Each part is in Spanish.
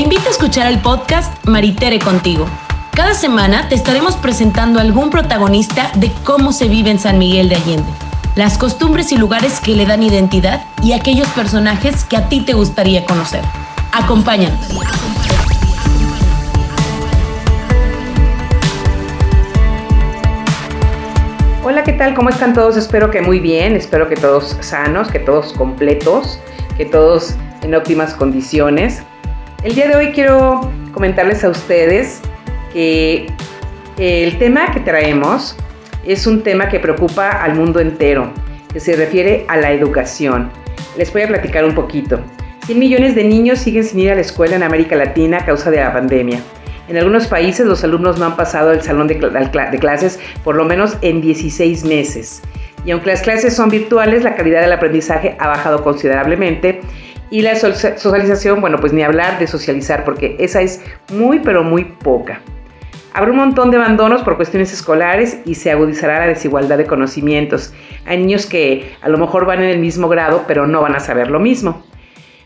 Te invito a escuchar el podcast Maritere contigo. Cada semana te estaremos presentando algún protagonista de cómo se vive en San Miguel de Allende, las costumbres y lugares que le dan identidad y aquellos personajes que a ti te gustaría conocer. Acompáñanos. Hola, ¿qué tal? ¿Cómo están todos? Espero que muy bien, espero que todos sanos, que todos completos, que todos en óptimas condiciones. El día de hoy quiero comentarles a ustedes que el tema que traemos es un tema que preocupa al mundo entero, que se refiere a la educación. Les voy a platicar un poquito. 100 millones de niños siguen sin ir a la escuela en América Latina a causa de la pandemia. En algunos países los alumnos no han pasado el salón de, clases por lo menos en 16 meses. Y aunque las clases son virtuales, la calidad del aprendizaje ha bajado considerablemente y la socialización, bueno, pues ni hablar de socializar, porque esa es muy, pero muy poca. Habrá un montón de abandonos por cuestiones escolares y se agudizará la desigualdad de conocimientos. Hay niños que a lo mejor van en el mismo grado, pero no van a saber lo mismo.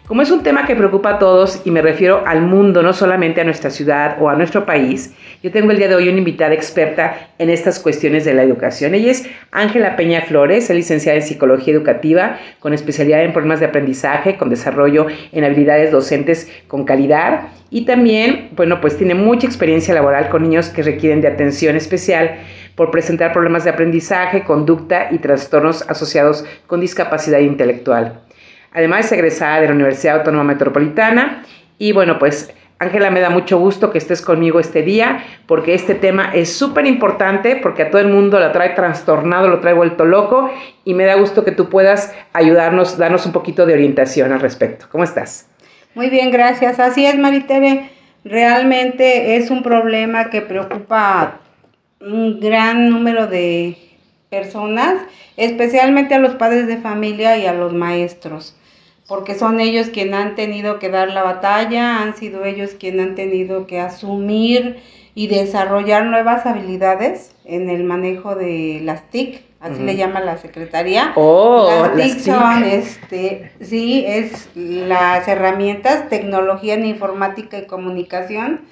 Como es un tema que preocupa a todos y me refiero al mundo, no solamente a nuestra ciudad o a nuestro país, yo tengo el día de hoy una invitada experta en estas cuestiones de la educación. Ella es Ángela Peña Flores, es licenciada en Psicología Educativa con especialidad en problemas de aprendizaje, con desarrollo en habilidades docentes con calidad y también, bueno, pues tiene mucha experiencia laboral con niños que requieren de atención especial por presentar problemas de aprendizaje, conducta y trastornos asociados con discapacidad intelectual. Además es egresada de la Universidad Autónoma Metropolitana y bueno, pues Ángela, me da mucho gusto que estés conmigo este día porque este tema es súper importante porque a todo el mundo lo trae trastornado, lo trae vuelto loco y me da gusto que tú puedas ayudarnos, darnos un poquito de orientación al respecto. ¿Cómo estás? Muy bien, gracias. Así es, Maritere. Realmente es un problema que preocupa a un gran número de personas, especialmente a los padres de familia y a los maestros porque son ellos quienes han tenido que dar la batalla, han sido ellos quienes han tenido que asumir y desarrollar nuevas habilidades en el manejo de las TIC, así le llama la secretaría. Oh, las TIC son, este, sí, es las herramientas, tecnología en informática y comunicación,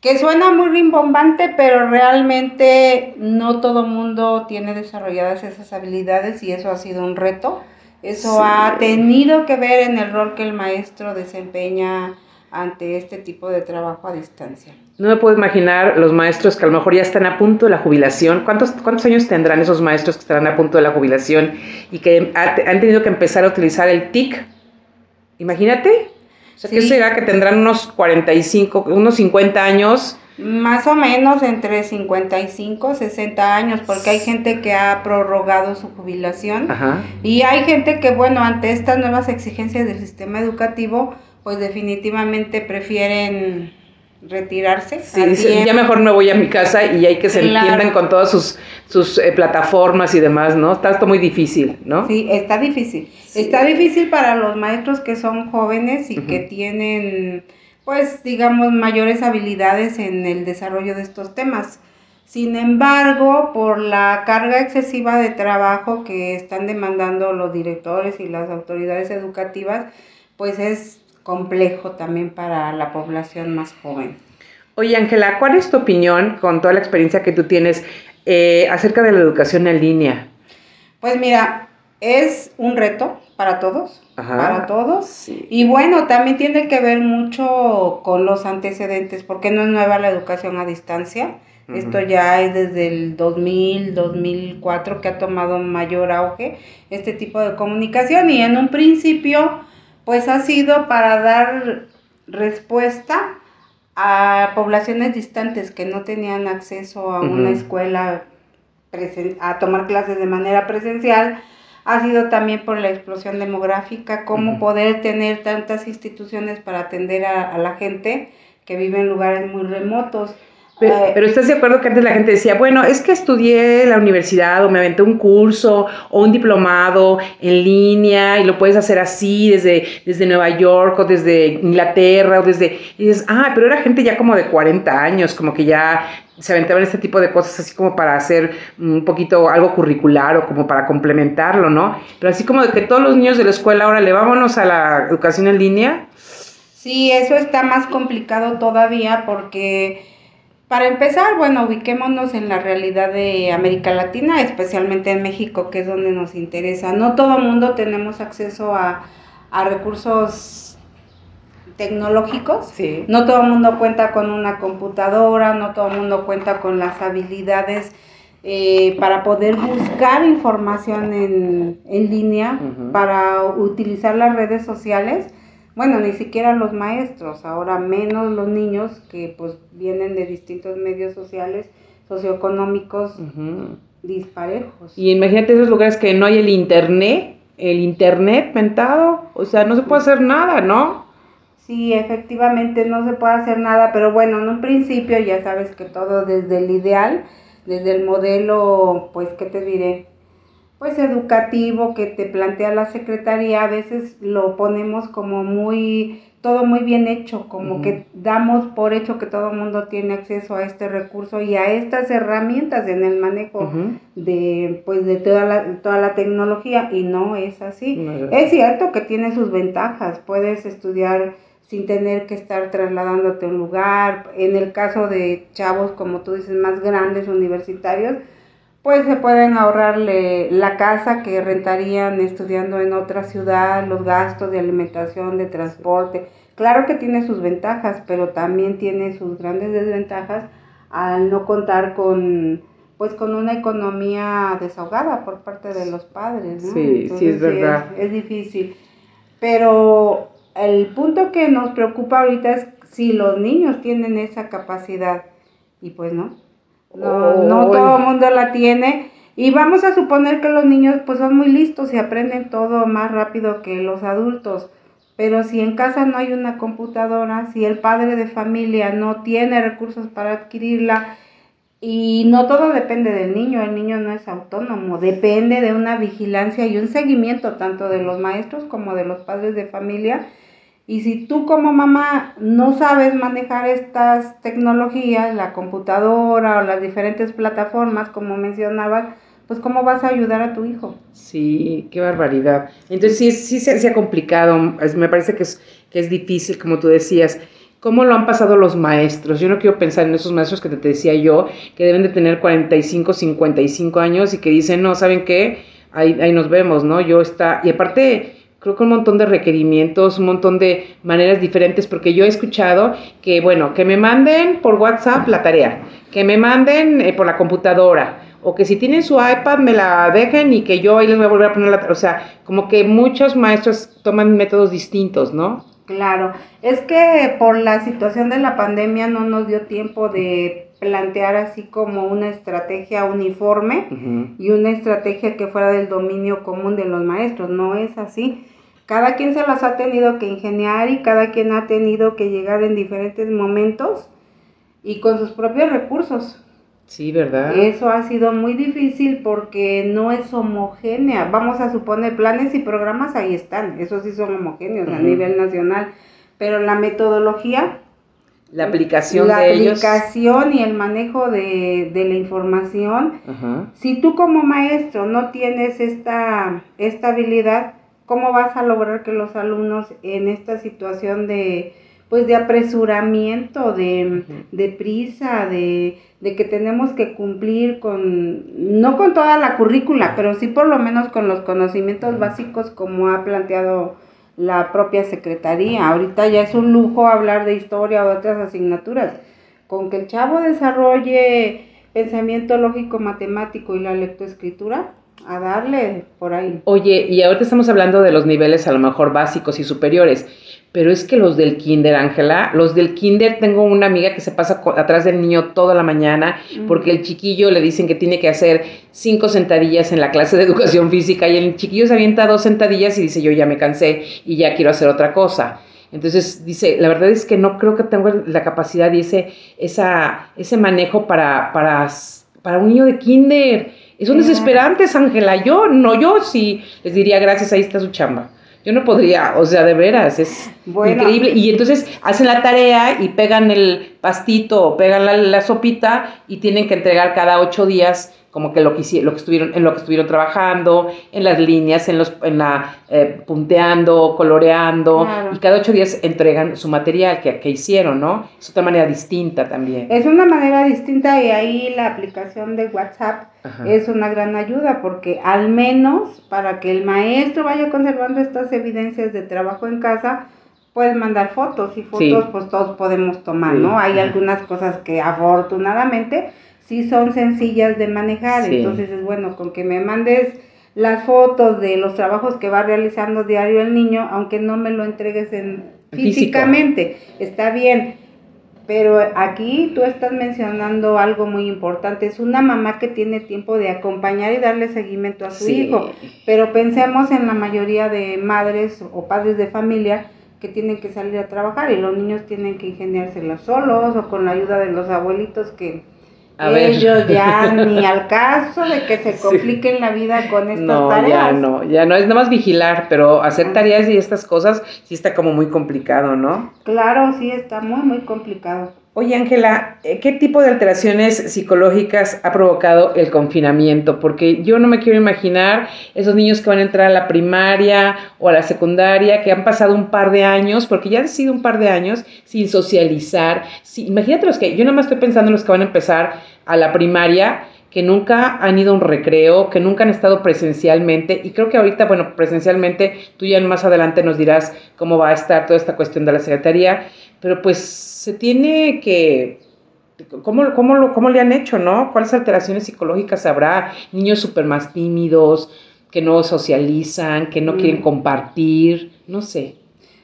que suena muy rimbombante, pero realmente no todo mundo tiene desarrolladas esas habilidades y eso ha sido un reto eso ha tenido que ver en el rol que el maestro desempeña ante este tipo de trabajo a distancia. No me puedo imaginar los maestros que a lo mejor ya están a punto de la jubilación. ¿Cuántos, cuántos años tendrán esos maestros que estarán a punto de la jubilación y que han tenido que empezar a utilizar el TIC? Imagínate. O sea, ¿qué será que tendrán unos 45, unos 50 años? Más o menos entre 55, 60 años, porque hay gente que ha prorrogado su jubilación y hay gente que, bueno, ante estas nuevas exigencias del sistema educativo, pues definitivamente prefieren retirarse. Sí, ya mejor me voy a mi casa y hay que se entiendan con todas sus, sus eh, plataformas y demás, ¿no? Está esto muy difícil, ¿no? Sí, está difícil. Está difícil para los maestros que son jóvenes y que tienen pues digamos mayores habilidades en el desarrollo de estos temas. Sin embargo, por la carga excesiva de trabajo que están demandando los directores y las autoridades educativas, pues es complejo también para la población más joven. Oye, Ángela, ¿cuál es tu opinión con toda la experiencia que tú tienes eh, acerca de la educación en línea? Pues mira, es un reto para todos, para todos. Y bueno, también tiene que ver mucho con los antecedentes, porque no es nueva la educación a distancia. Esto ya es desde el 2000, 2004 que ha tomado mayor auge este tipo de comunicación. Y en un principio pues ha sido para dar respuesta a poblaciones distantes que no tenían acceso a una escuela a tomar clases de manera presencial ha sido también por la explosión demográfica, cómo poder tener tantas instituciones para atender a, la gente que vive en lugares muy remotos. Eh, pero, estás de acuerdo que antes la gente decía, bueno, es que estudié en la universidad o me aventé un curso o un diplomado en línea y lo puedes hacer así desde, desde Nueva York o desde Inglaterra o desde... Y dices, ah, pero era gente ya como de 40 años, como que ya se aventaban este tipo de cosas así como para hacer un poquito algo curricular o como para complementarlo, ¿no? Pero así como de que todos los niños de la escuela ahora le vámonos a la educación en línea. Sí, eso está más complicado todavía porque para empezar, bueno, ubiquémonos en la realidad de América Latina, especialmente en México, que es donde nos interesa. No todo el mundo tenemos acceso a, recursos tecnológicos. Sí. No todo el mundo cuenta con una computadora, no todo el mundo cuenta con las habilidades eh, para poder buscar información en, línea, para utilizar las redes sociales bueno, ni siquiera los maestros, ahora menos los niños que pues vienen de distintos medios sociales, socioeconómicos disparejos. Y imagínate esos lugares que no hay el internet, el internet mentado, o sea, no se puede hacer nada, ¿no? Sí, efectivamente no se puede hacer nada, pero bueno, en un principio ya sabes que todo desde el ideal, desde el modelo, pues, ¿qué te diré? Pues educativo que te plantea la secretaría, a veces lo ponemos como muy, todo muy bien hecho, como que damos por hecho que todo el mundo tiene acceso a este recurso y a estas herramientas en el manejo de, pues, de toda la, toda la tecnología y no es así. es cierto que tiene sus ventajas, puedes estudiar sin tener que estar trasladándote a un lugar, en el caso de chavos, como tú dices, más grandes, universitarios, pues se pueden ahorrarle la casa que rentarían estudiando en otra ciudad, los gastos de alimentación, de transporte. Claro que tiene sus ventajas, pero también tiene sus grandes desventajas al no contar con pues con una economía desahogada por parte de los padres, ¿no? Sí, sí es verdad. es, difícil. Pero el punto que nos preocupa ahorita es si los niños tienen esa capacidad y pues no. No, no todo el mundo la tiene. Y vamos a suponer que los niños pues son muy listos y aprenden todo más rápido que los adultos. Pero si en casa no hay una computadora, si el padre de familia no tiene recursos para adquirirla, y no todo depende del niño, el niño no es autónomo, depende de una vigilancia y un seguimiento tanto de los maestros como de los padres de familia y si tú como mamá no sabes manejar estas tecnologías, la computadora o las diferentes plataformas, como mencionabas, pues cómo vas a ayudar a tu hijo. Sí, qué barbaridad. Entonces sí, sí se, ha complicado, me parece que es, que es difícil, como tú decías. ¿Cómo lo han pasado los maestros? Yo no quiero pensar en esos maestros que te decía yo, que deben de tener 45, 55 años y que dicen, no, ¿saben qué? Ahí, ahí nos vemos, ¿no? Yo está, y aparte, creo que un montón de requerimientos, un montón de maneras diferentes, porque yo he escuchado que, bueno, que me manden por WhatsApp la tarea, que me manden eh, por la computadora, o que si tienen su iPad me la dejen y que yo ahí les voy a volver a poner la, o sea, como que muchos maestros toman métodos distintos, ¿no? Claro, es que por la situación de la pandemia no nos dio tiempo de plantear así como una estrategia uniforme y una estrategia que fuera del dominio común de los maestros, no es así. Cada quien se las ha tenido que ingeniar y cada quien ha tenido que llegar en diferentes momentos y con sus propios recursos. Sí, ¿verdad? Eso ha sido muy difícil porque no es homogénea. Vamos a suponer, planes y programas ahí están, esos sí son homogéneos a nivel nacional, pero la metodología... La aplicación la aplicación y el manejo de, la información. Si tú como maestro no tienes esta, esta habilidad, ¿Cómo vas a lograr que los alumnos en esta situación de pues de apresuramiento, de, prisa, de, que tenemos que cumplir con, no con toda la currícula, pero sí por lo menos con los conocimientos básicos como ha planteado la propia secretaría. Ahorita ya es un lujo hablar de historia o otras asignaturas. Con que el chavo desarrolle pensamiento lógico matemático y la lectoescritura, a darle por ahí. Oye, y ahorita estamos hablando de los niveles a lo mejor básicos y superiores, pero es que los del kinder, Ángela, los del kinder, tengo una amiga que se pasa atrás del niño toda la mañana porque el chiquillo le dicen que tiene que hacer cinco sentadillas en la clase de educación física y el chiquillo se avienta dos sentadillas y dice yo ya me cansé y ya quiero hacer otra cosa. Entonces dice, la verdad es que no creo que tenga la capacidad y ese, esa, ese manejo para, para, para un niño de kinder son desesperantes, Ángela. Yo, no, yo sí les diría gracias, ahí está su chamba. Yo no podría, o sea, de veras, es increíble. Y entonces hacen la tarea y pegan el pastito o pegan la, sopita y tienen que entregar cada ocho días como que lo que, lo que estuvieron, en lo que estuvieron trabajando, en las líneas, en los, en la eh, punteando, coloreando, y cada ocho días entregan su material que, que hicieron, ¿no? Es otra manera distinta también. Es una manera distinta y ahí la aplicación de WhatsApp es una gran ayuda porque al menos para que el maestro vaya conservando estas evidencias de trabajo en casa, pueden mandar fotos y fotos pues todos podemos tomar, ¿no? Hay algunas cosas que afortunadamente sí son sencillas de manejar, entonces es bueno con que me mandes las fotos de los trabajos que va realizando diario el niño, aunque no me lo entregues en físicamente, está bien. Pero aquí tú estás mencionando algo muy importante, es una mamá que tiene tiempo de acompañar y darle seguimiento a su hijo, pero pensemos en la mayoría de madres o padres de familia que tienen que salir a trabajar y los niños tienen que ingeniárselas solos o con la ayuda de los abuelitos que ellos ya ni al caso de que se compliquen la vida con estas no, tareas. Ya no, ya no, es nada más vigilar, pero hacer tareas y estas cosas sí está como muy complicado, ¿no? Claro, sí está muy, muy complicado. Oye, Ángela, eh, ¿qué tipo de alteraciones psicológicas ha provocado el confinamiento? Porque yo no me quiero imaginar esos niños que van a entrar a la primaria o a la secundaria, que han pasado un par de años, porque ya han sido un par de años sin socializar. imagínate los que, yo nada más estoy pensando en los que van a empezar a la primaria, que nunca han ido a un recreo, que nunca han estado presencialmente, y creo que ahorita, bueno, presencialmente, tú ya más adelante nos dirás cómo va a estar toda esta cuestión de la secretaría, pero pues se tiene que... ¿Cómo, cómo, cómo le han hecho, no? ¿Cuáles alteraciones psicológicas habrá? Niños súper más tímidos, que no socializan, que no quieren mm. compartir, no sé.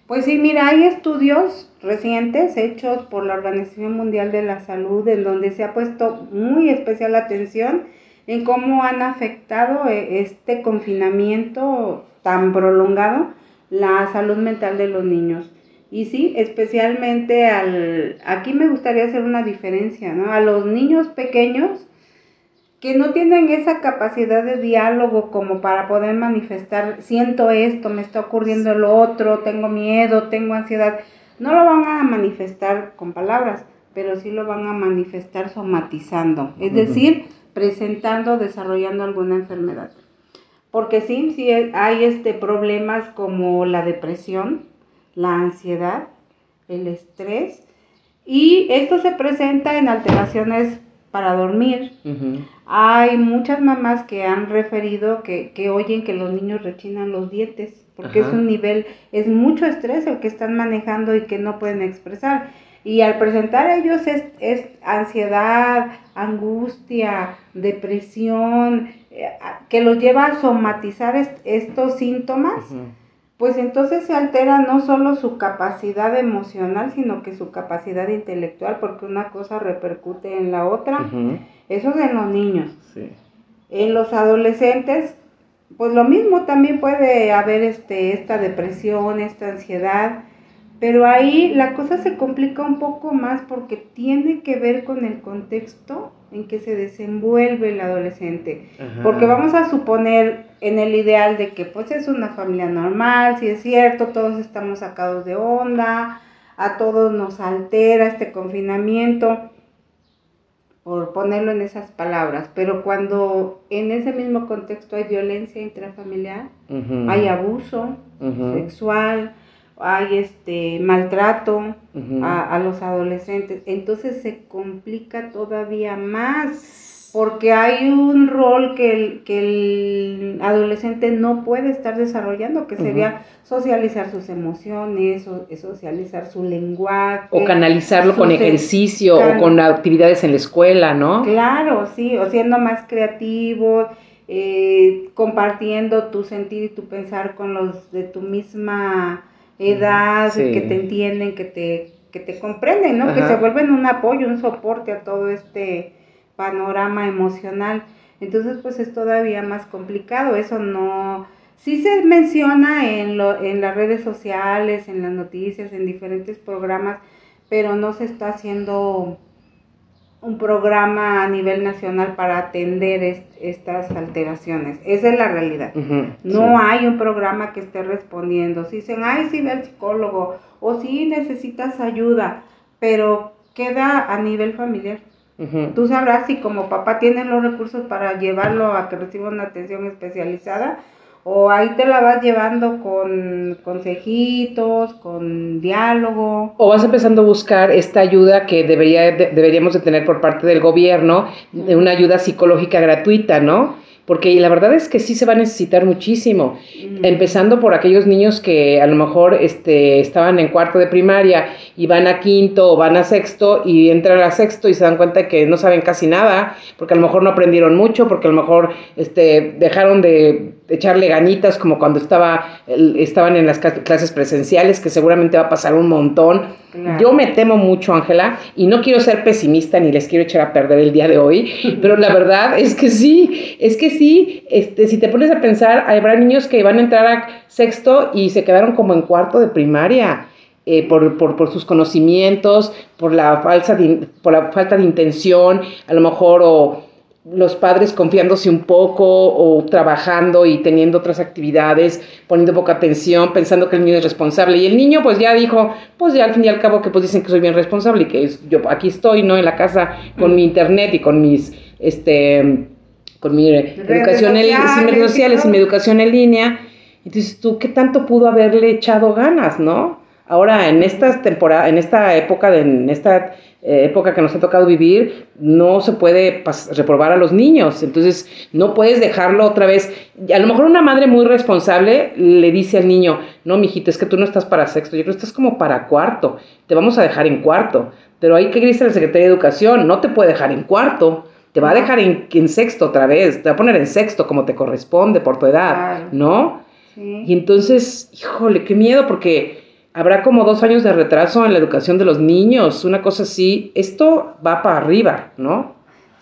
Pues sí, mira, hay estudios recientes hechos por la Organización Mundial de la Salud en donde se ha puesto muy especial atención en cómo han afectado eh, este confinamiento tan prolongado la salud mental de los niños. Y sí, especialmente al, aquí me gustaría hacer una diferencia, ¿no? A los niños pequeños que no tienen esa capacidad de diálogo como para poder manifestar, siento esto, me está ocurriendo lo otro, tengo miedo, tengo ansiedad, no lo van a manifestar con palabras, pero sí lo van a manifestar somatizando, es decir, presentando, desarrollando alguna enfermedad. Porque sí, sí hay este problemas como la depresión, la ansiedad, el estrés, y esto se presenta en alteraciones para dormir. Hay muchas mamás que han referido que, oyen que los niños rechinan los dientes, porque es un nivel, es mucho estrés el que están manejando y que no pueden expresar. Y al presentar ellos es, ansiedad, angustia, depresión, eh, que los lleva a somatizar estos síntomas pues entonces se altera no solo su capacidad emocional, sino que su capacidad intelectual, porque una cosa repercute en la otra. Eso es en los niños. En los adolescentes, pues lo mismo también puede haber este, esta depresión, esta ansiedad, pero ahí la cosa se complica un poco más porque tiene que ver con el contexto en que se desenvuelve el adolescente. Porque vamos a suponer en el ideal de que pues es una familia normal, si es cierto, todos estamos sacados de onda, a todos nos altera este confinamiento, por ponerlo en esas palabras, pero cuando en ese mismo contexto hay violencia intrafamiliar, hay abuso sexual, hay este maltrato a, los adolescentes, entonces se complica todavía más porque hay un rol que el, que el adolescente no puede estar desarrollando, que sería socializar sus emociones, o, socializar su lenguaje. O canalizarlo con ejercicio o con actividades en la escuela, ¿no? Claro, sí, o siendo más creativo, eh, compartiendo tu sentir y tu pensar con los de tu misma edad, que te entienden, que te, que te comprenden, ¿no? Que se vuelven un apoyo, un soporte a todo este panorama emocional. Entonces, pues es todavía más complicado. Eso no... Sí se menciona en, lo, en las redes sociales, en las noticias, en diferentes programas, pero no se está haciendo un programa a nivel nacional para atender estas alteraciones. Esa es la realidad. no hay un programa que esté respondiendo. Si dicen, ay, sí, ve al psicólogo, o sí necesitas ayuda, pero queda a nivel familiar. Tú sabrás si como papá tienes los recursos para llevarlo a que reciba una atención especializada o ahí te la vas llevando con consejitos, con diálogo. O vas empezando a buscar esta ayuda que debería, deberíamos de tener por parte del gobierno, de una ayuda psicológica gratuita, ¿no? porque la verdad es que sí se va a necesitar muchísimo, mm. empezando por aquellos niños que a lo mejor este, estaban en cuarto de primaria y van a quinto o van a sexto y entran a sexto y se dan cuenta que no saben casi nada, porque a lo mejor no aprendieron mucho, porque a lo mejor este, dejaron de echarle ganitas como cuando estaba, estaban en las clases presenciales, que seguramente va a pasar un montón. Yo me temo mucho, Ángela, y no quiero ser pesimista ni les quiero echar a perder el día de hoy, pero la verdad es que sí, es que sí, este, si te pones a pensar, habrá niños que van a entrar a sexto y se quedaron como en cuarto de primaria. Eh, por, por, por, sus conocimientos, por la, falsa por la falta de intención, a lo mejor, o, los padres confiándose un poco o trabajando y teniendo otras actividades, poniendo poca atención, pensando que el niño es responsable. Y el niño pues ya dijo, pues ya al fin y al cabo que pues dicen que soy bien responsable y que es, yo aquí estoy, ¿no? En la casa con mi internet y con mis, este, con mi educación en redes sociales y mi educación en línea. Entonces, ¿tú qué tanto pudo haberle echado ganas, no? Ahora, en esta temporada, en esta época, de, en esta eh, época que nos ha tocado vivir, no se puede reprobar a los niños. Entonces, no puedes dejarlo otra vez. A lo mejor una madre muy responsable le dice al niño, no, mijito, es que tú no estás para sexto, yo creo que estás como para cuarto, te vamos a dejar en cuarto. Pero ahí que dice la Secretaría de Educación, no te puede dejar en cuarto, te va a dejar en, en, sexto otra vez, te va a poner en sexto como te corresponde por tu edad, ¿no? Y entonces, híjole, qué miedo, porque habrá como dos años de retraso en la educación de los niños, una cosa así. Esto va para arriba, ¿no?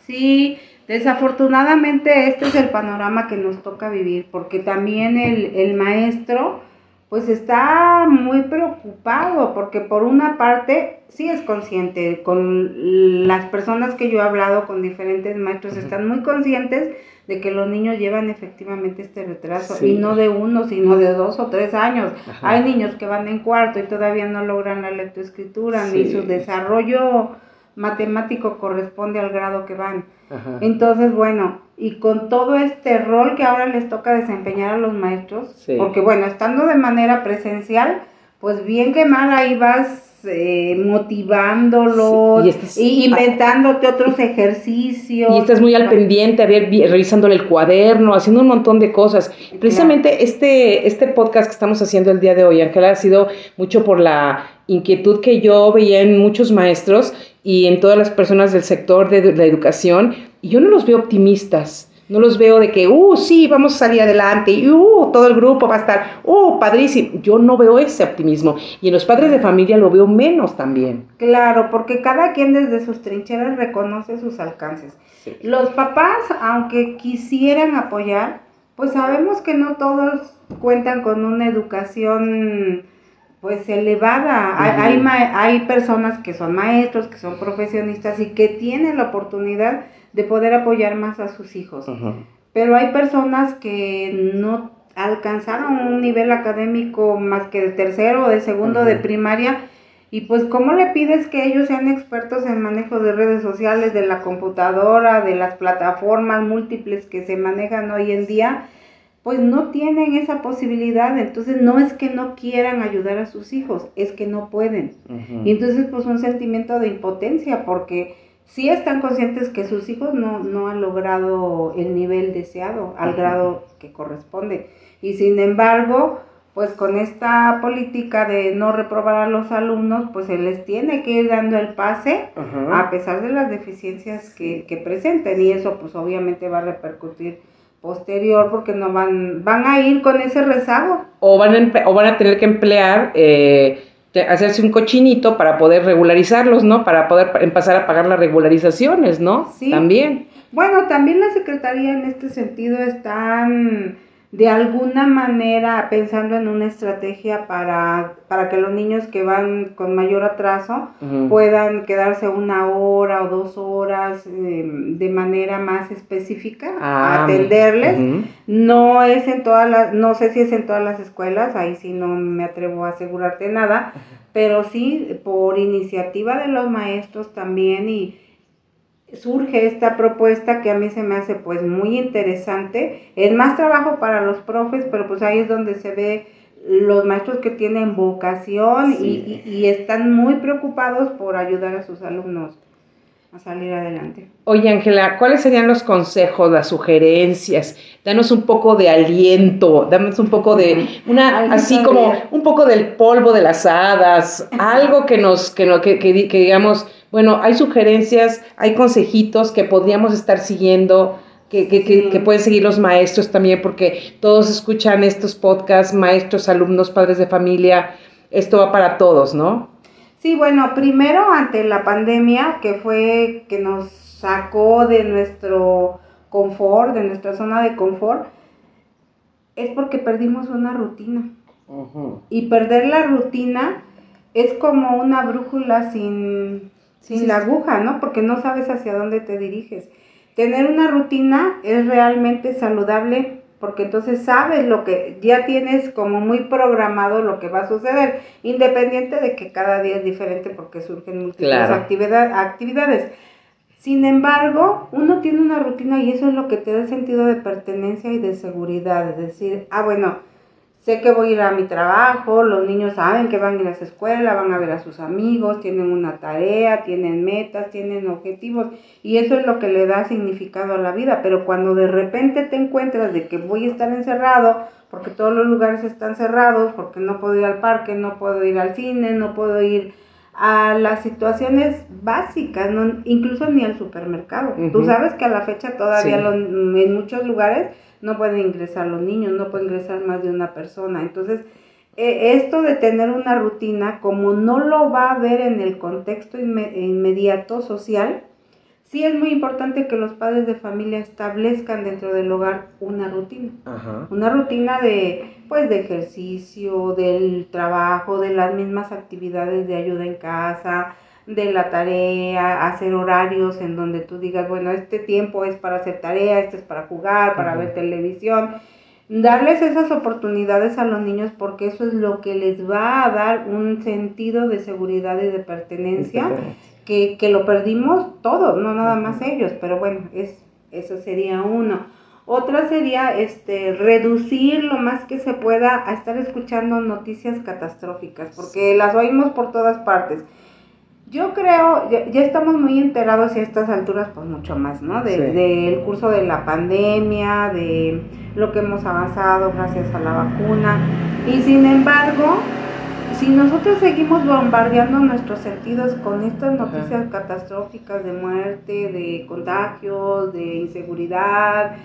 Sí, desafortunadamente este es el panorama que nos toca vivir, porque también el, el maestro pues está muy preocupado, porque por una parte sí es consciente, con las personas que yo he hablado, con diferentes maestros, están muy conscientes de que los niños llevan efectivamente este retraso y no de uno, sino de dos o tres años. Hay niños que van en cuarto y todavía no logran la lectoescritura ni su desarrollo matemático corresponde al grado que van. Entonces, bueno, y con todo este rol que ahora les toca desempeñar a los maestros, porque bueno, estando de manera presencial, pues bien que mal ahí vas eh, motivándolos y, inventándote otros ejercicios. Y estás muy al pendiente, a ver, revisándole el cuaderno, haciendo un montón de cosas. Precisamente este, este podcast que estamos haciendo el día de hoy, Ángela, ha sido mucho por la inquietud que yo veía en muchos maestros y en todas las personas del sector de la educación, y yo no los veo optimistas. No los veo de que, uh, sí, vamos a salir adelante, y uh, todo el grupo va a estar, uh, padrísimo. Yo no veo ese optimismo. Y en los padres de familia lo veo menos también. Claro, porque cada quien desde sus trincheras reconoce sus alcances. Los papás, aunque quisieran apoyar, pues sabemos que no todos cuentan con una educación pues elevada. hay, hay, personas que son maestros, que son profesionistas y que tienen la oportunidad de poder apoyar más a sus hijos. Pero hay personas que no alcanzaron un nivel académico más que de tercero o de segundo de primaria. Y pues, ¿cómo le pides que ellos sean expertos en manejo de redes sociales, de la computadora, de las plataformas múltiples que se manejan hoy en día? Pues no tienen esa posibilidad. Entonces, no es que no quieran ayudar a sus hijos, es que no pueden. Y entonces, pues, un sentimiento de impotencia, porque sí están conscientes que sus hijos no, no han logrado el nivel deseado al grado que corresponde. Y sin embargo, pues con esta política de no reprobar a los alumnos, pues se les tiene que ir dando el pase a pesar de las deficiencias que, que, presenten y eso pues obviamente va a repercutir posterior porque no van van a ir con ese rezago. O van a, o van a tener que emplear eh, hacerse un cochinito para poder regularizarlos, ¿no? Para poder empezar a pagar las regularizaciones, ¿no? Sí. También. Bueno, también la Secretaría en este sentido están de alguna manera pensando en una estrategia para, para que los niños que van con mayor atraso puedan quedarse una hora o dos horas em, de manera más específica a ah, atenderles. No es en todas las, no sé si es en todas las escuelas, ahí sí no me atrevo a asegurarte nada, pero sí por iniciativa de los maestros también y surge esta propuesta que a mí se me hace pues muy interesante. Es más trabajo para los profes, pero pues ahí es donde se ve los maestros que tienen vocación y, y, están muy preocupados por ayudar a sus alumnos a salir adelante. Oye, Ángela, ¿cuáles serían los consejos, las sugerencias? Danos un poco de aliento, danos un poco de, una, así como un poco del polvo de las hadas, algo que nos, que, no, que, que, digamos, bueno, hay sugerencias, hay consejitos que podríamos estar siguiendo, que, que, que, pueden seguir los maestros también, porque todos escuchan estos podcasts, maestros, alumnos, padres de familia, esto va para todos, ¿no? Sí, bueno, primero ante la pandemia, que fue que nos sacó de nuestro confort, de nuestra zona de confort, es porque perdimos una rutina. Y perder la rutina es como una brújula sin, sin la aguja, ¿no? Porque no sabes hacia dónde te diriges. Tener una rutina es realmente saludable porque entonces sabes lo que ya tienes como muy programado lo que va a suceder, independiente de que cada día es diferente porque surgen múltiples actividades. Sin embargo, uno tiene una rutina y eso es lo que te da sentido de pertenencia y de seguridad, es decir, ah, bueno, sé que voy a ir a mi trabajo, los niños saben que van a ir a su escuela, van a ver a sus amigos, tienen una tarea, tienen metas, tienen objetivos y eso es lo que le da significado a la vida. Pero cuando de repente te encuentras de que voy a estar encerrado, porque todos los lugares están cerrados, porque no puedo ir al parque, no puedo ir al cine, no puedo ir a las situaciones básicas, no, incluso ni al supermercado. Tú sabes que a la fecha todavía en muchos lugares no pueden ingresar los niños, no puede ingresar más de una persona. Entonces, e, esto de tener una rutina, como no lo va a ver en el contexto inmediato social, sí es muy importante que los padres de familia establezcan dentro del hogar una rutina. Una rutina de, pues, de ejercicio, del trabajo, de las mismas actividades de ayuda en casa, de la tarea, hacer horarios en donde tú digas, bueno, este tiempo es para hacer tarea, este es para jugar, para ver televisión. Darles esas oportunidades a los niños porque eso es lo que les va a dar un sentido de seguridad y de pertenencia que, que lo perdimos todos, no nada más ellos, pero bueno, es, eso sería uno. Otra sería este, reducir lo más que se pueda a estar escuchando noticias catastróficas, porque las oímos por todas partes. Yo creo, ya, estamos muy enterados y a estas alturas, pues mucho más, ¿no? Del de, curso de la pandemia, de lo que hemos avanzado gracias a la vacuna. Y sin embargo, si nosotros seguimos bombardeando nuestros sentidos con estas noticias catastróficas de muerte, de contagios, de inseguridad,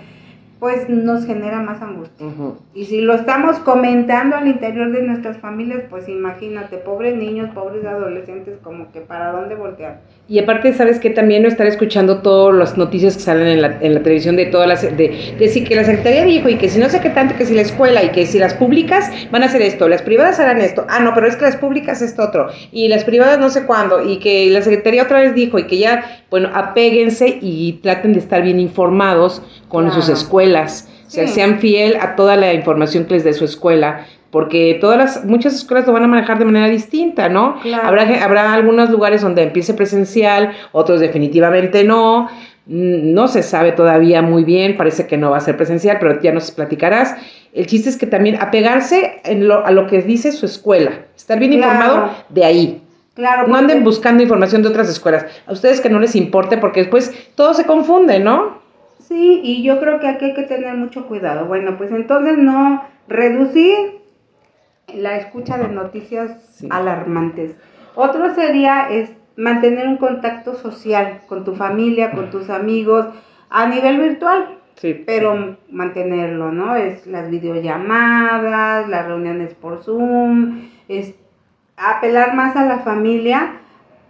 pues nos genera más angustia. Y si lo estamos comentando al interior de nuestras familias, pues imagínate, pobres niños, pobres adolescentes, como que para dónde voltear. Y aparte, ¿sabes que También no estar escuchando todas las noticias que salen en la, en la televisión de todas las, de, decir que la Secretaría dijo y que si no sé qué tanto, que si la escuela y que si las públicas van a hacer esto, las privadas harán esto, ah, no, pero es que las públicas esto otro, y las privadas no sé cuándo, y que la Secretaría otra vez dijo y que ya, bueno, apéguense y traten de estar bien informados con sus escuelas, o sea, sean fiel a toda la información que les dé su escuela, porque todas las, muchas escuelas lo van a manejar de manera distinta, ¿no? Habrá, habrá algunos lugares donde empiece presencial, otros definitivamente no, mm, no se sabe todavía muy bien, parece que no va a ser presencial, pero ya nos platicarás. El chiste es que también apegarse en lo, a lo que dice su escuela, estar bien informado de ahí. Claro, no anden buscando información de otras escuelas. A ustedes que no les importe porque después todo se confunde, ¿no? Sí, y yo creo que aquí hay que tener mucho cuidado. Bueno, pues entonces no reducir la escucha de noticias alarmantes. Otro sería es mantener un contacto social con tu familia, con tus amigos, a nivel virtual. Sí. Pero mantenerlo, ¿no? Es las videollamadas, las reuniones por Zoom, es apelar más a la familia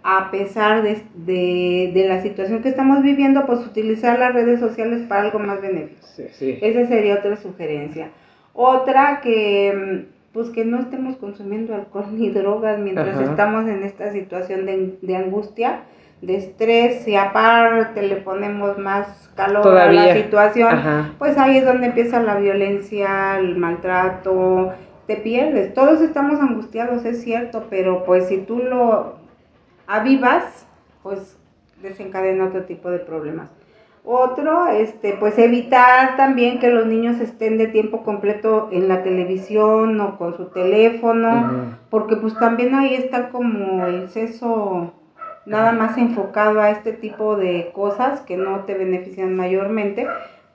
a pesar de, de, la situación que estamos viviendo, pues utilizar las redes sociales para algo más benéfico. Sí, Esa sería otra sugerencia. Otra que pues que no estemos consumiendo alcohol ni drogas mientras estamos en esta situación de, de, angustia, de estrés, y aparte le ponemos más calor a la situación, pues ahí es donde empieza la violencia, el maltrato, te pierdes. Todos estamos angustiados, es cierto, pero pues si tú lo avivas, pues desencadena otro tipo de problemas. Otro, este, pues evitar también que los niños estén de tiempo completo en la televisión o con su teléfono, porque pues también ahí está como el seso nada más enfocado a este tipo de cosas que no te benefician mayormente,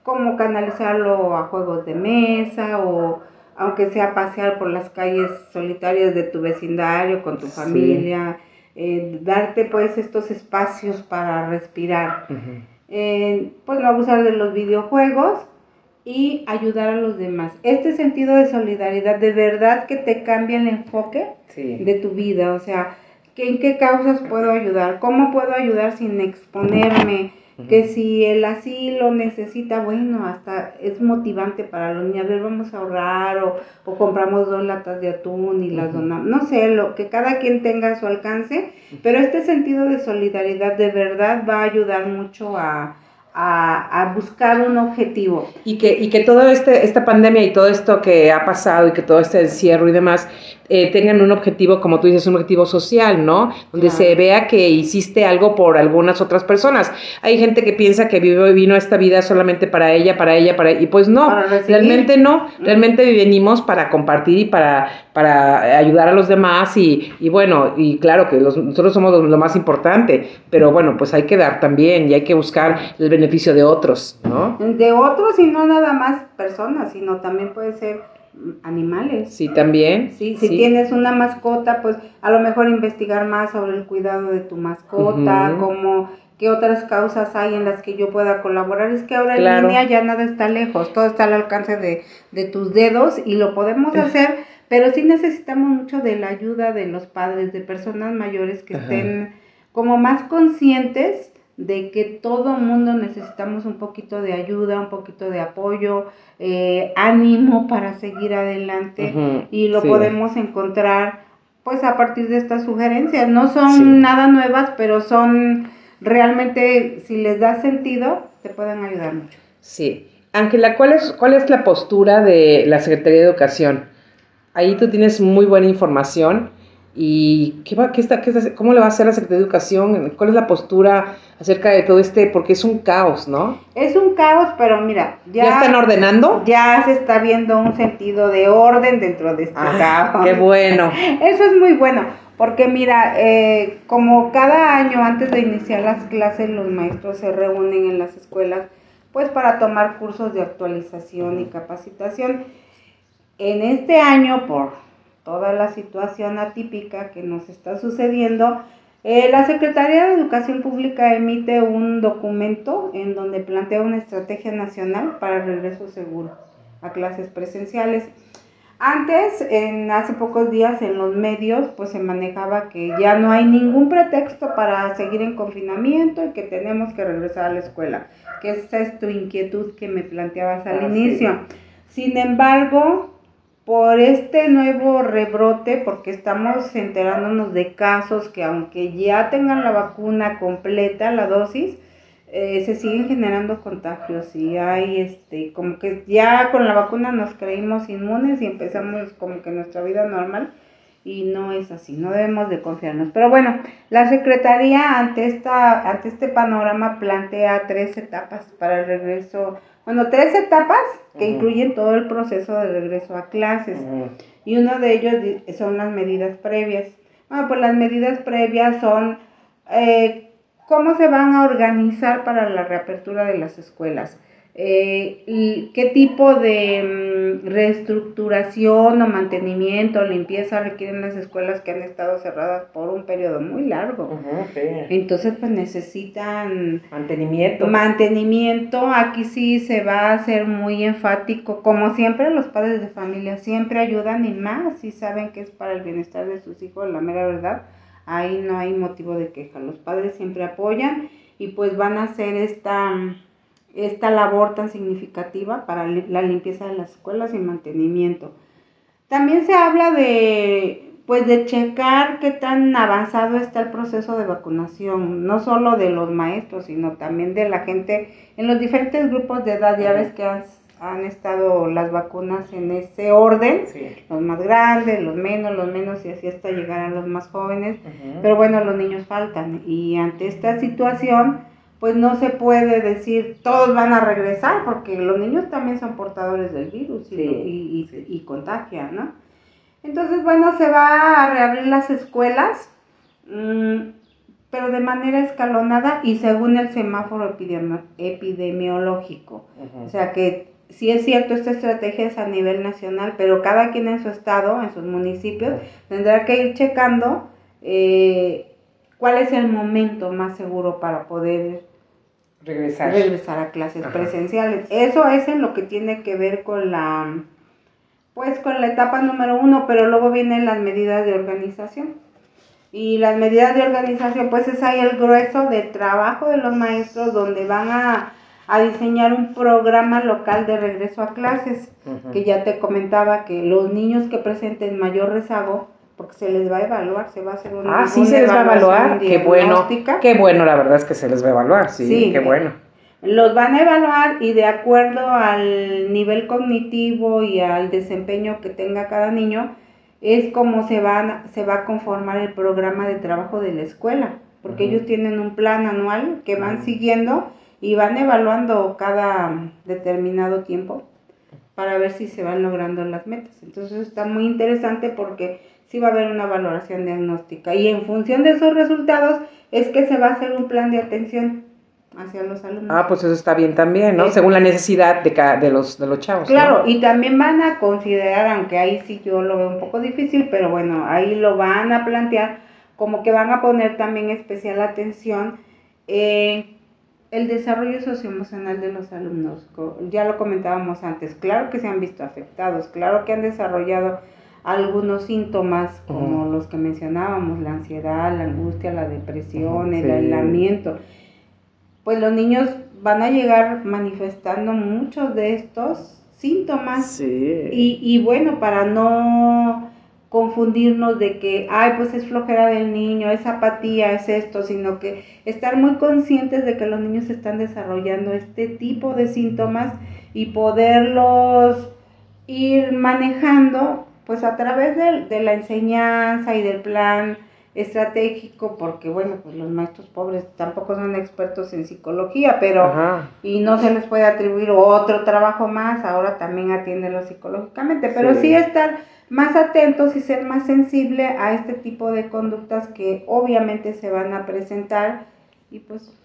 como canalizarlo a juegos de mesa o aunque sea pasear por las calles solitarias de tu vecindario con tu familia, eh, darte pues estos espacios para respirar. Eh, pues no abusar de los videojuegos y ayudar a los demás. Este sentido de solidaridad de verdad que te cambia el enfoque de tu vida, o sea, ¿en qué causas puedo ayudar? ¿Cómo puedo ayudar sin exponerme? Que si él así lo necesita, bueno, hasta es motivante para los niños, a ver, vamos a ahorrar o, compramos dos latas de atún y las donamos, no sé, lo que cada quien tenga a su alcance, pero este sentido de solidaridad de verdad va a ayudar mucho a, a, buscar un objetivo. Y que, y que toda este, esta pandemia y todo esto que ha pasado y que todo este encierro y demás eh, tengan un objetivo, como tú dices, un objetivo social, ¿no? Donde se vea que hiciste algo por algunas otras personas. Hay gente que piensa que vive, vino esta vida solamente para ella, para ella, para y pues no, realmente no, realmente venimos para compartir y para, para ayudar a los demás y, y bueno, y claro que nosotros somos lo, más importante, pero bueno, pues hay que dar también y hay que buscar el beneficio de otros, ¿no? De otros y no nada más personas, sino también puede ser animales. Sí, también. Sí, si tienes una mascota, pues a lo mejor investigar más sobre el cuidado de tu mascota, como qué otras causas hay en las que yo pueda colaborar. Es que ahora en línea ya nada está lejos, todo está al alcance de, de tus dedos y lo podemos hacer, pero sí necesitamos mucho de la ayuda de los padres, de personas mayores que estén como más conscientes de que todo mundo necesitamos un poquito de ayuda, un poquito de apoyo, eh, ánimo para seguir adelante y lo podemos encontrar pues a partir de estas sugerencias. No son nada nuevas, pero son realmente, si les da sentido, te pueden ayudar mucho. Sí. Ángela, ¿cuál es, ¿cuál es la postura de la Secretaría de Educación? Ahí tú tienes muy buena información ¿Y qué va, qué está, qué está, cómo le va a hacer la Secretaría de Educación? ¿Cuál es la postura acerca de todo este? Porque es un caos, ¿no? Es un caos, pero mira, ya, ¿Ya están ordenando. Ya se está viendo un sentido de orden dentro de este ah, caos. Qué bueno. Eso es muy bueno, porque mira, eh, como cada año antes de iniciar las clases, los maestros se reúnen en las escuelas, pues para tomar cursos de actualización y capacitación. En este año, por toda la situación atípica que nos está sucediendo, eh, la Secretaría de Educación Pública emite un documento en donde plantea una estrategia nacional para el regreso seguro a clases presenciales. Antes, en hace pocos días en los medios, pues se manejaba que ya no hay ningún pretexto para seguir en confinamiento y que tenemos que regresar a la escuela, que esa es tu inquietud que me planteabas al inicio. Sin embargo, por este nuevo rebrote, porque estamos enterándonos de casos que aunque ya tengan la vacuna completa, la dosis, eh, se siguen generando contagios y hay este como que ya con la vacuna nos creímos inmunes y empezamos como que nuestra vida normal y no es así, no debemos de confiarnos. Pero bueno, la Secretaría ante esta ante este panorama plantea tres etapas para el regreso bueno, tres etapas que incluyen todo el proceso de regreso a clases. Y uno de ellos son las medidas previas. Bueno, pues las medidas previas son eh, cómo se van a organizar para la reapertura de las escuelas. Eh, qué tipo de mm, reestructuración o mantenimiento o limpieza requieren las escuelas que han estado cerradas por un periodo muy largo. Entonces, pues necesitan mantenimiento. Mantenimiento, aquí sí se va a hacer muy enfático. Como siempre, los padres de familia siempre ayudan y más si saben que es para el bienestar de sus hijos, la mera verdad. Ahí no hay motivo de queja. Los padres siempre apoyan y pues van a hacer esta esta labor tan significativa para la limpieza de las escuelas y mantenimiento. También se habla de pues de checar qué tan avanzado está el proceso de vacunación, no solo de los maestros, sino también de la gente en los diferentes grupos de edad. Ya ves que han estado las vacunas en ese orden, los más grandes, los menos, los menos y así hasta llegar a los más jóvenes, pero bueno, los niños faltan y ante esta situación pues no se puede decir todos van a regresar porque los niños también son portadores del virus y, contagian, ¿no? Entonces, bueno, se va a reabrir las escuelas, mm, pero de manera escalonada y según el semáforo epidemiológico. O sea que sí es cierto, esta estrategia es a nivel nacional, pero cada quien en su estado, en sus municipios, tendrá que ir checando eh, cuál es el momento más seguro para poder regresar, regresar a clases presenciales. Eso es en lo que tiene que ver con la, pues con la etapa número uno, pero luego vienen las medidas de organización. Y las medidas de organización, pues es ahí el grueso del trabajo de los maestros donde van a a diseñar un programa local de regreso a clases, que ya te comentaba que los niños que presenten mayor rezago, porque se les va a evaluar, se va a hacer una Ah, sí se les va a evaluar, qué bueno, qué bueno, la verdad es que se les va a evaluar, sí, qué bueno. Los van a evaluar y de acuerdo al nivel cognitivo y al desempeño que tenga cada niño, es como se, van, se va a conformar el programa de trabajo de la escuela, porque ellos tienen un plan anual que van siguiendo y van evaluando cada determinado tiempo para ver si se van logrando las metas. Entonces está muy interesante porque sí va a haber una valoración diagnóstica y en función de esos resultados es que se va a hacer un plan de atención hacia los alumnos. Ah, pues eso está bien también, ¿no? Según la necesidad de, de, los, de los chavos. Claro, y también van a considerar, aunque ahí sí yo lo veo un poco difícil, pero bueno, ahí lo van a plantear como que van a poner también especial atención en el desarrollo socioemocional de los alumnos, ya lo comentábamos antes, claro que se han visto afectados, claro que han desarrollado algunos síntomas como los que mencionábamos, la ansiedad, la angustia, la depresión, el aislamiento. Pues los niños van a llegar manifestando muchos de estos síntomas. Y, y bueno, para no confundirnos de que, ay, pues es flojera del niño, es apatía, es esto, sino que estar muy conscientes de que los niños están desarrollando este tipo de síntomas y poderlos ir manejando pues a través de, la enseñanza y del plan estratégico, porque bueno, pues los maestros pobres tampoco son expertos en psicología, pero y no se les puede atribuir otro trabajo más, ahora también atiéndelo psicológicamente, pero sí estar más atentos y ser más sensible a este tipo de conductas que obviamente se van a presentar y pues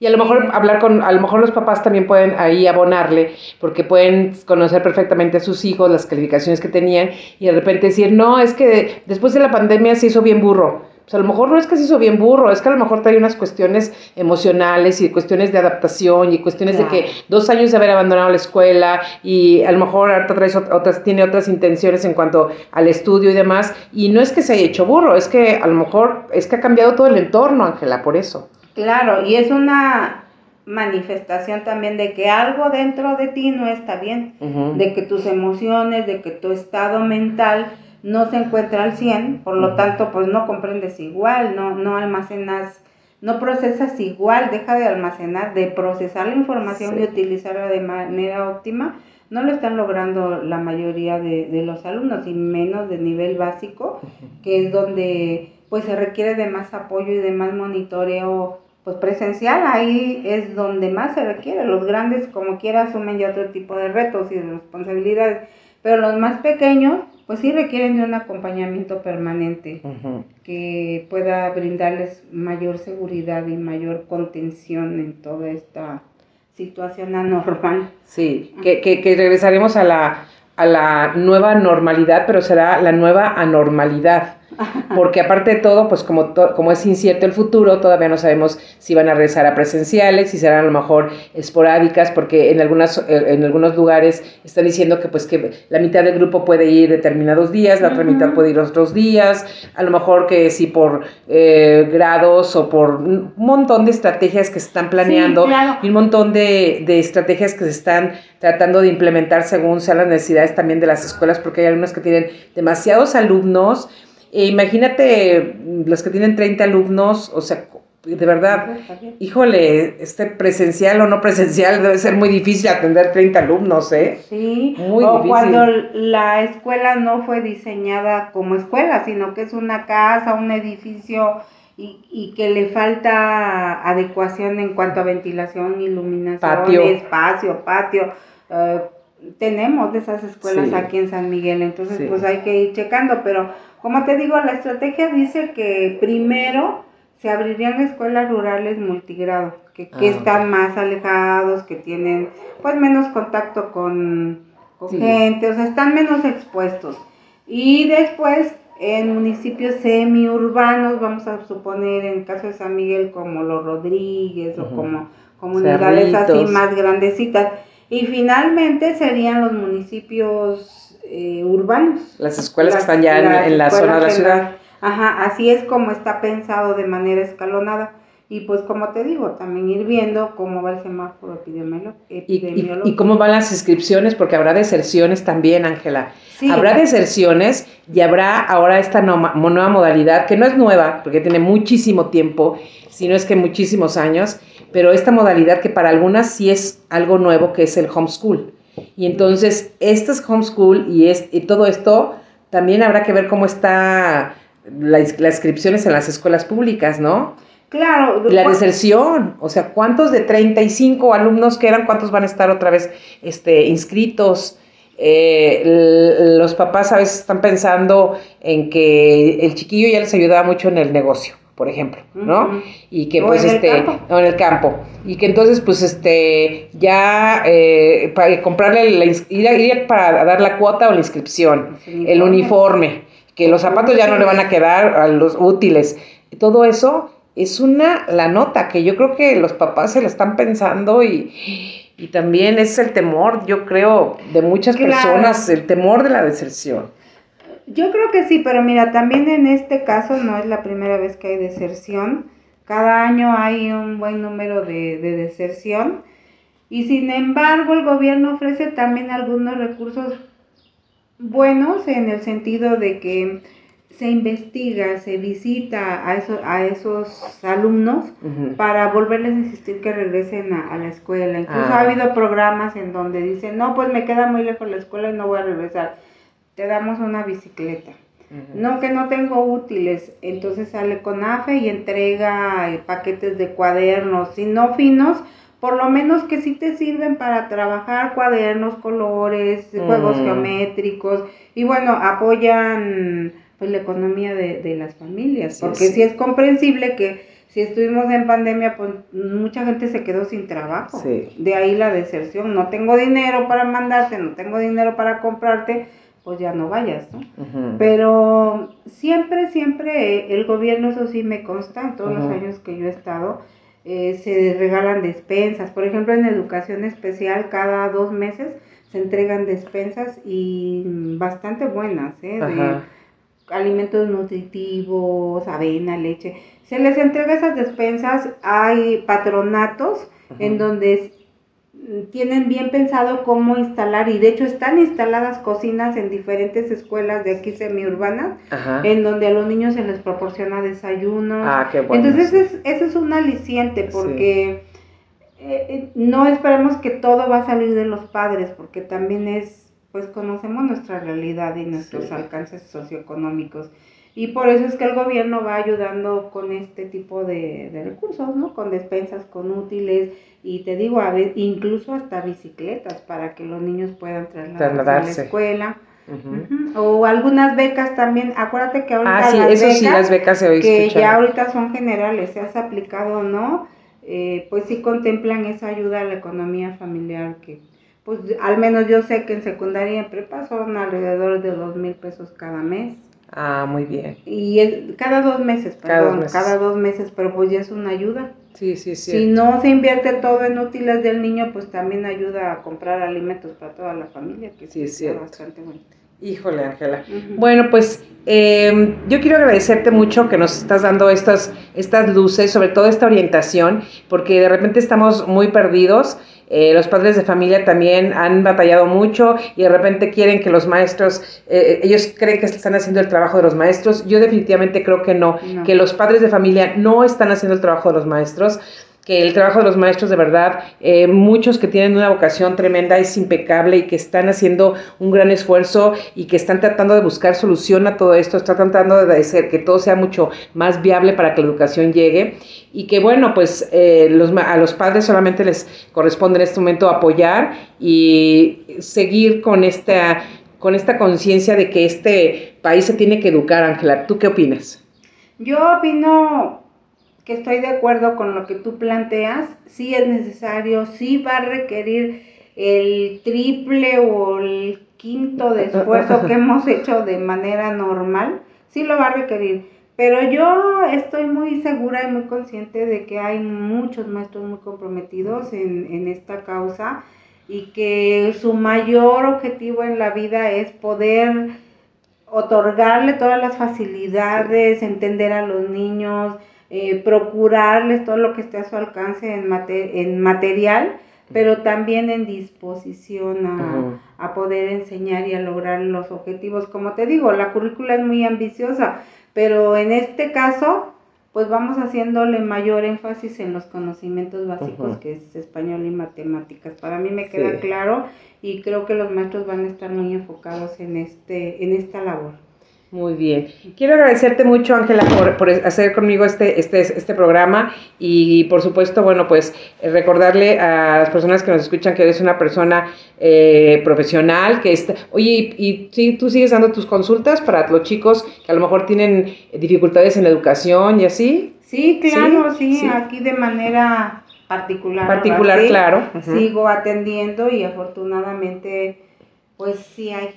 y a lo mejor hablar con, a lo mejor los papás también pueden ahí abonarle, porque pueden conocer perfectamente a sus hijos, las calificaciones que tenían, y de repente decir, no, es que después de la pandemia se hizo bien burro. Pues a lo mejor no es que se hizo bien burro, es que a lo mejor trae unas cuestiones emocionales y cuestiones de adaptación y cuestiones de que dos años de haber abandonado la escuela y a lo mejor otras, tiene otras intenciones en cuanto al estudio y demás. Y no es que se haya hecho burro, es que a lo mejor es que ha cambiado todo el entorno, Ángela, por eso. Claro, y es una manifestación también de que algo dentro de ti no está bien, de que tus emociones, de que tu estado mental no se encuentra al 100, por lo tanto, pues no comprendes igual, no, no almacenas, no procesas igual, deja de almacenar, de procesar la información y utilizarla de manera óptima, no lo están logrando la mayoría de, de los alumnos y menos de nivel básico, que es donde pues se requiere de más apoyo y de más monitoreo pues presencial, ahí es donde más se requiere. Los grandes como quiera asumen ya otro tipo de retos y de responsabilidades, pero los más pequeños pues sí requieren de un acompañamiento permanente que pueda brindarles mayor seguridad y mayor contención en toda esta situación anormal. Sí, que, que, que regresaremos a la, a la nueva normalidad, pero será la nueva anormalidad porque aparte de todo, pues como, como es incierto el futuro, todavía no sabemos si van a regresar a presenciales, si serán a lo mejor esporádicas, porque en, algunas, eh, en algunos lugares están diciendo que pues que la mitad del grupo puede ir determinados días, la otra mitad puede ir otros días, a lo mejor que si por eh, grados o por un montón de estrategias que se están planeando y un montón de, de estrategias que se están tratando de implementar según sean las necesidades también de las escuelas, porque hay algunas que tienen demasiados alumnos, e imagínate los que tienen 30 alumnos, o sea, de verdad, híjole, este presencial o no presencial debe ser muy difícil atender 30 alumnos, ¿eh? Sí, muy o cuando la escuela no fue diseñada como escuela, sino que es una casa, un edificio y, y que le falta adecuación en cuanto a ventilación, iluminación, espacio, patio. Eh, tenemos de esas escuelas aquí en San Miguel, entonces pues hay que ir checando, pero como te digo, la estrategia dice que primero se abrirían escuelas rurales multigrado, que, que ah, están más alejados, que tienen pues menos contacto con, gente, o sea, están menos expuestos. Y después en municipios semiurbanos, vamos a suponer en el caso de San Miguel como Los Rodríguez o como comunidades así más grandecitas. Y finalmente serían los municipios eh, urbanos. Las escuelas que están ya en, la zona de la ciudad. Ajá, así es como está pensado de manera escalonada. Y pues como te digo, también ir viendo cómo va el semáforo epidemiológico. ¿Y, cómo van las inscripciones, porque habrá deserciones también, Ángela. Habrá deserciones y habrá ahora esta nueva modalidad, que no es nueva, porque tiene muchísimo tiempo, sino es que muchísimos años, pero esta modalidad que para algunas sí es algo nuevo, que es el homeschool. Y entonces, este es homeschool y, es, y todo esto también habrá que ver cómo está las, inscripciones en las escuelas públicas, ¿no? Claro. La deserción, o sea, ¿cuántos de 35 alumnos que eran, cuántos van a estar otra vez este, inscritos? Eh, los papás a veces están pensando en que el chiquillo ya les ayudaba mucho en el negocio, por ejemplo, ¿no? Y que pues este, en el campo, y que entonces pues este, ya eh, para comprarle, la, ir, ir para dar la cuota o la inscripción, el uniforme. que los zapatos ya no le van a quedar a los útiles. Todo eso es una, la nota que yo creo que los papás se la están pensando y, también es el temor, yo creo, de muchas personas, el temor de la deserción. Yo creo que sí, pero mira, también en este caso no es la primera vez que hay deserción. Cada año hay un buen número de, de deserción. Y sin embargo, el gobierno ofrece también algunos recursos buenos en el sentido de que se investiga, se visita a, a esos alumnos para volverles a insistir que regresen a, la escuela. Incluso ha ah. habido programas en donde dicen, no, pues me queda muy lejos la escuela y no voy a regresar. Te damos una bicicleta. No, que no tengo útiles. Entonces sale con AFE y entrega eh, paquetes de cuadernos, si no finos, por lo menos que sí te sirven para trabajar cuadernos, colores, juegos geométricos y bueno, apoyan pues la economía de, las familias, porque sí. es comprensible que si estuvimos en pandemia, pues mucha gente se quedó sin trabajo. De ahí la deserción, no tengo dinero para mandarte, no tengo dinero para comprarte, pues ya no vayas, ¿no? Pero siempre, siempre el gobierno, eso sí me consta, en todos los años que yo he estado, eh, se regalan despensas. Por ejemplo, en educación especial, cada dos meses se entregan despensas y bastante buenas, ¿eh? de alimentos nutritivos, avena, leche. Se les entrega esas despensas, hay patronatos en donde tienen bien pensado cómo instalar y de hecho están instaladas cocinas en diferentes escuelas de aquí semiurbanas en donde a los niños se les proporciona desayuno. Ah, qué bueno. Entonces ese es, un aliciente porque eh, eh, no esperemos que todo va a salir de los padres porque también es, pues conocemos nuestra realidad y nuestros alcances socioeconómicos. Y por eso es que el gobierno va ayudando con este tipo de, de recursos, ¿no? Con despensas, con útiles, y te digo, a ver, incluso hasta bicicletas para que los niños puedan trasladarse a la escuela. O algunas becas también, acuérdate que ahorita ah, sí, las, eso becas, sí, las becas se que ya ahorita son generales, se has aplicado o no, eh, pues sí contemplan esa ayuda a la economía familiar que pues al menos yo sé que en secundaria y en prepa son alrededor de dos mil pesos cada mes. Ah, muy bien. Y cada dos meses, perdón, cada dos meses, pero pues ya es una ayuda. Sí, sí, sí. Si no se invierte todo en útiles del niño, pues también ayuda a comprar alimentos para toda la familia, que sí, es bastante bueno. Híjole, Ángela. Bueno, pues em, yo quiero agradecerte mucho que nos estás dando estas, estas luces, sobre todo esta orientación, porque de repente estamos muy perdidos eh, los padres de familia también han batallado mucho y de repente quieren que los maestros, eh, ellos creen que están haciendo el trabajo de los maestros. Yo definitivamente creo que no, que los padres de familia no están haciendo el trabajo de los maestros que el trabajo de los maestros de verdad, eh, muchos que tienen una vocación tremenda es impecable y que están haciendo un gran esfuerzo y que están tratando de buscar solución a todo esto, están tratando de hacer que todo sea mucho más viable para que la educación llegue y que bueno, pues eh, los, a los padres solamente les corresponde en este momento apoyar y seguir con esta con esta conciencia de que este país se tiene que educar, Ángela. ¿Tú qué opinas? Yo opino que estoy de acuerdo con lo que tú planteas, sí es necesario, sí va a requerir el triple o el quinto de esfuerzo que hemos hecho de manera normal, sí lo va a requerir. Pero yo estoy muy segura y muy consciente de que hay muchos maestros muy comprometidos en, en esta causa y que su mayor objetivo en la vida es poder otorgarle todas las facilidades, entender a los niños, eh, procurarles todo lo que esté a su alcance en, en material, pero también en disposición a, a, poder enseñar y a lograr los objetivos. Como te digo, la currícula es muy ambiciosa, pero en este caso, pues vamos haciéndole mayor énfasis en los conocimientos básicos que es español y matemáticas. Para mí me queda claro y creo que los maestros van a estar muy enfocados en, este, en esta labor. Muy bien. Quiero agradecerte mucho, Ángela, por, hacer conmigo este, este, este programa y, por supuesto, bueno, pues recordarle a las personas que nos escuchan que eres una persona eh, profesional, que está... Oye, ¿y, y tú sigues dando tus consultas para los chicos que a lo mejor tienen dificultades en la educación y así? Sí, claro, sí, aquí de manera particular. Particular, claro. Sigo atendiendo y afortunadamente, pues sí hay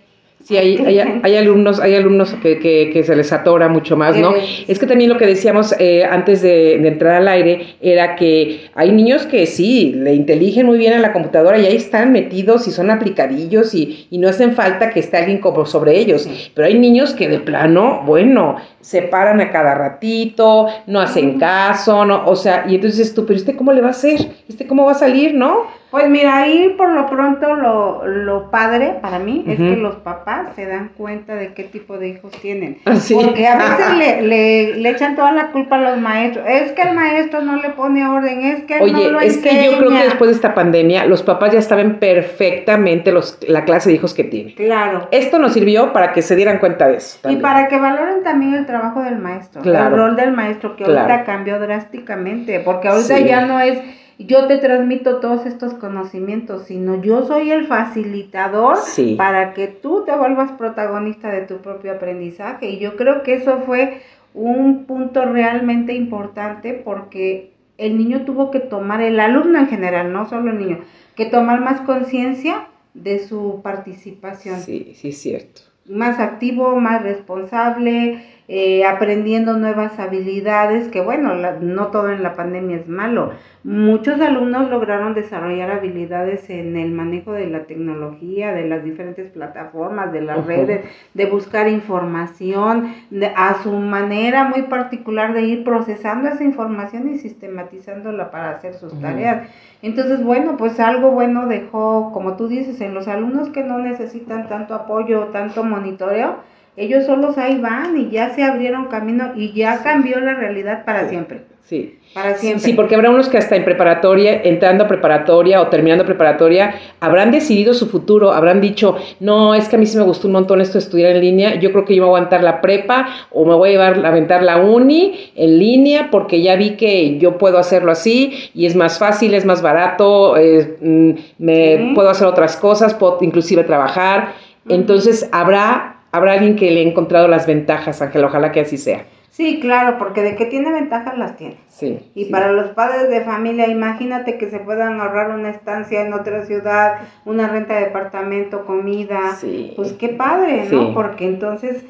Sí, hay, hay, alumnos, hay alumnos que, que, se les atora mucho más, ¿no? Es que también lo que decíamos eh, antes de, entrar al aire era que hay niños que sí, le inteligen muy bien a la computadora y ahí están metidos y son aplicadillos y, y no hacen falta que esté alguien como sobre ellos. Pero hay niños que de plano, bueno, se paran a cada ratito, no hacen caso, ¿no? O sea, y entonces tú, pero ¿este cómo le va a hacer? ¿Este cómo va a salir, no? Pues mira, ahí por lo pronto lo, lo padre para mí es que los papás se dan cuenta de qué tipo de hijos tienen. Ah, Porque a veces le, le, le, echan toda la culpa a los maestros. Es que el maestro no le pone orden, es que Oye, no lo es que yo creo que después de esta pandemia los papás ya saben perfectamente los, la clase de hijos que tienen. Claro. Esto nos sirvió para que se dieran cuenta de eso. Y para que valoren también el trabajo del maestro, el rol del maestro que ahorita cambió drásticamente, porque ahorita ya no es yo te transmito todos estos conocimientos, sino yo soy el facilitador para que tú te vuelvas protagonista de tu propio aprendizaje. Y yo creo que eso fue un punto realmente importante porque el niño tuvo que tomar, el alumno en general, no solo el niño, que tomar más conciencia de su participación. Sí, sí, es cierto. Más activo, más responsable, eh, aprendiendo nuevas habilidades, que bueno, no todo en la pandemia es malo. Muchos alumnos lograron desarrollar habilidades en el manejo de la tecnología, de las diferentes plataformas, de las redes, de buscar información, a su manera muy particular de ir procesando esa información y sistematizándola para hacer sus tareas. Entonces, bueno, pues algo bueno dejó, como tú dices, en los alumnos que no necesitan tanto apoyo, tanto monitoreo, ellos solos ahí van y ya se abrieron camino y ya cambió la realidad para siempre. Sí. Para siempre. Sí, porque habrá unos que hasta en preparatoria, entrando a preparatoria o terminando preparatoria, habrán decidido su futuro, habrán dicho, no, es que a mí sí me gustó un montón esto de estudiar en línea, yo creo que yo me voy a aguantar la prepa o me voy a llevar a aventar la uni en línea porque ya vi que yo puedo hacerlo así y es más fácil, es más barato, mm, me puedo hacer otras cosas, puedo inclusive trabajar. Entonces habrá habrá alguien que le ha encontrado las ventajas, Ángel, ojalá que así sea. Sí, claro, porque de que tiene ventajas las tiene. Sí. Y para los padres de familia, imagínate que se puedan ahorrar una estancia en otra ciudad, una renta de departamento, comida. Sí. Pues qué padre, ¿no? Porque entonces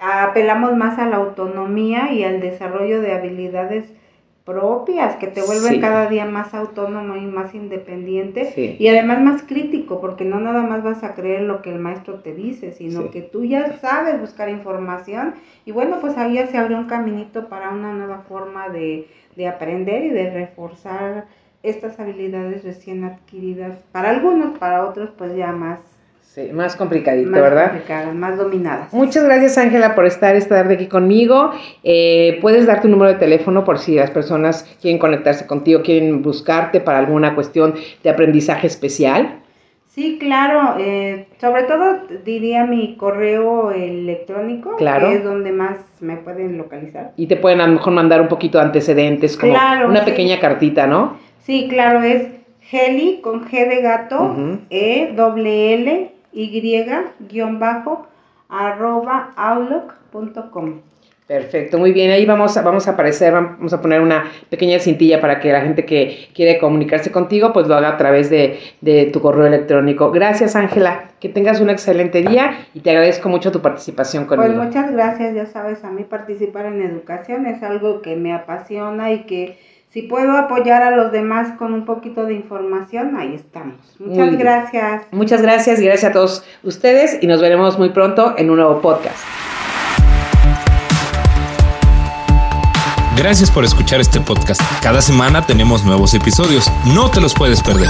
apelamos más a la autonomía y al desarrollo de habilidades propias que te vuelven cada día más autónomo y más independiente. Y además más crítico porque no nada más vas a creer lo que el maestro te dice sino que tú ya sabes buscar información. Y bueno pues ahí ya se abrió un caminito para una nueva forma de, de aprender y de reforzar estas habilidades recién adquiridas, para algunos, para otros pues ya más Sí, más complicadito, ¿verdad? Complicadas, más dominadas. Muchas gracias, Ángela, por estar esta tarde aquí conmigo. Eh, Puedes dar tu número de teléfono por si las personas quieren conectarse contigo, quieren buscarte para alguna cuestión de aprendizaje especial. Sí, claro. Eh, sobre todo diría mi correo electrónico, claro. que es donde más me pueden localizar. Y te pueden a lo mejor mandar un poquito de antecedentes, como una pequeña cartita, ¿no? Sí, claro, es Heli con G de gato, E, W, L, y-bajo arroba outlook.com. Perfecto, muy bien. Ahí vamos a, vamos a aparecer, vamos a poner una pequeña cintilla para que la gente que quiere comunicarse contigo, pues lo haga a través de, de tu correo electrónico. Gracias, Ángela. Que tengas un excelente día y te agradezco mucho tu participación conmigo. Pues muchas gracias. Ya sabes, a mí participar en educación es algo que me apasiona y que si puedo apoyar a los demás con un poquito de información, ahí estamos. Muchas gracias. Muchas gracias y gracias a todos ustedes y nos veremos muy pronto en un nuevo podcast. Gracias por escuchar este podcast. Cada semana tenemos nuevos episodios. No te los puedes perder.